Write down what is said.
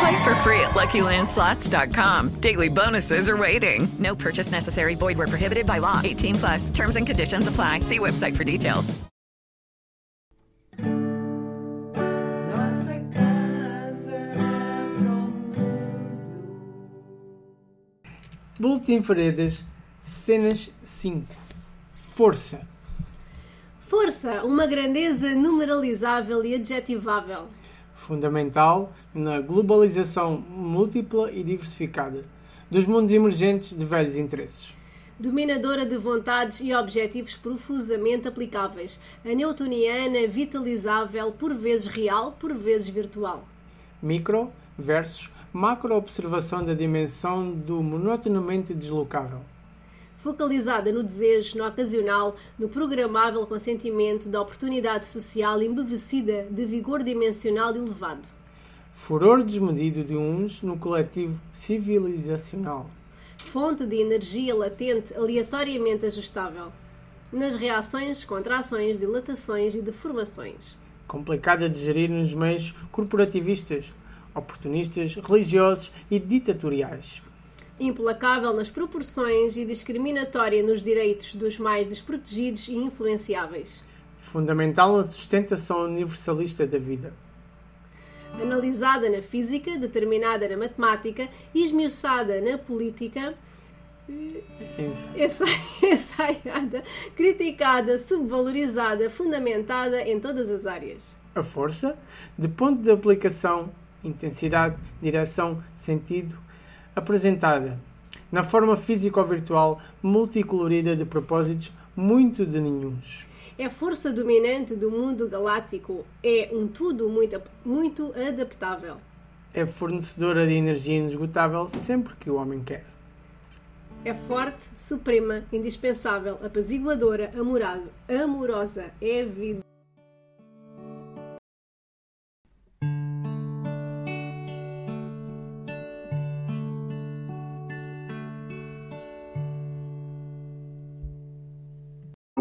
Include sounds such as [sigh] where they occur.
Play for free at LuckyLandSlots.com. Daily bonuses are waiting. No purchase necessary. Void where prohibited by law. 18 plus. Terms and conditions apply. See website for details. Boletim Veredas, cenas 5. Força. Força, uma grandeza numeralizável e adjetivável. Fundamental na globalização múltipla e diversificada dos mundos emergentes de velhos interesses. Dominadora de vontades e objetivos profusamente aplicáveis. A newtoniana, vitalizável, por vezes real, por vezes virtual. Micro versus macro observação da dimensão do monotonamente deslocável. Focalizada no desejo, no ocasional, no programável consentimento da oportunidade social embevecida de vigor dimensional elevado. Furor desmedido de uns no coletivo civilizacional. Fonte de energia latente aleatoriamente ajustável. Nas reações, contrações, dilatações e deformações. Complicada de gerir nos meios corporativistas, oportunistas, religiosos e ditatoriais. Implacável nas proporções e discriminatória nos direitos dos mais desprotegidos e influenciáveis. Fundamental na sustentação universalista da vida. Analisada na física, determinada na matemática, esmiuçada na política, ensa- [laughs] ensaiada, criticada, subvalorizada, fundamentada em todas as áreas. A força, de ponto de aplicação, intensidade, direção, sentido, apresentada na forma físico-virtual multicolorida de propósitos muito de nenhuns. É força dominante do mundo galáctico, é um tudo muito, muito adaptável. É fornecedora de energia inesgotável sempre que o homem quer. É forte, suprema, indispensável, apaziguadora, amorosa, amorosa, é a vida.